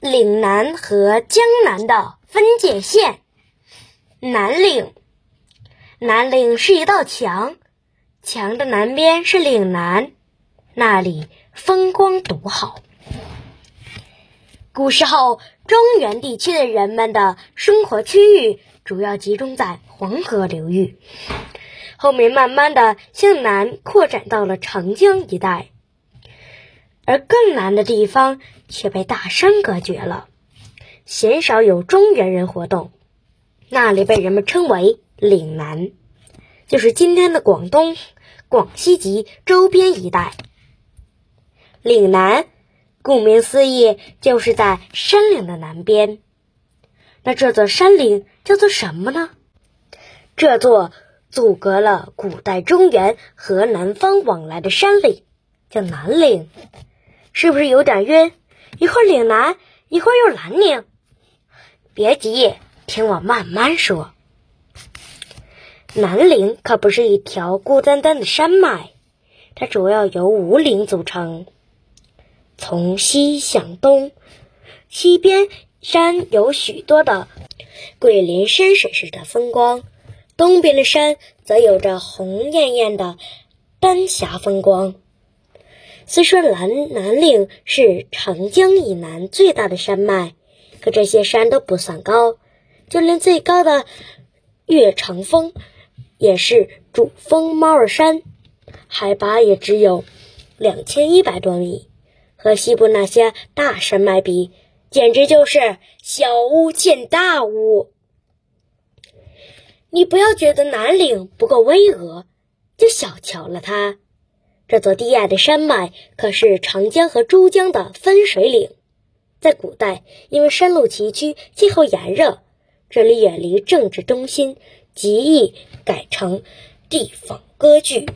岭南和江南的分界线。南岭，南岭是一道墙，墙的南边是岭南，那里风光独好。古时候，中原地区的人们的生活区域主要集中在黄河流域，后面慢慢的向南扩展到了长江一带，而更南的地方却被大山隔绝了，鲜少有中原人活动，那里被人们称为岭南，就是今天的广东、广西及周边一带。岭南。顾名思义，就是在山岭的南边。那这座山岭叫做什么呢？这座阻隔了古代中原和南方往来的山岭叫南岭，是不是有点晕？一会儿岭南，一会儿又南岭。别急，听我慢慢说。南岭可不是一条孤单单的山脉，它主要由五岭组成。从西向东，西边山有许多的桂林山水式的风光，东边的山则有着红艳艳的丹霞风光。虽说南南岭是长江以南最大的山脉，可这些山都不算高，就连最高的岳长峰也是主峰猫儿山，海拔也只有两千一百多米。和西部那些大山脉比，简直就是小巫见大巫。你不要觉得南岭不够巍峨，就小瞧了它。这座低矮的山脉可是长江和珠江的分水岭。在古代，因为山路崎岖、气候炎热，这里远离政治中心，极易改成地方割据。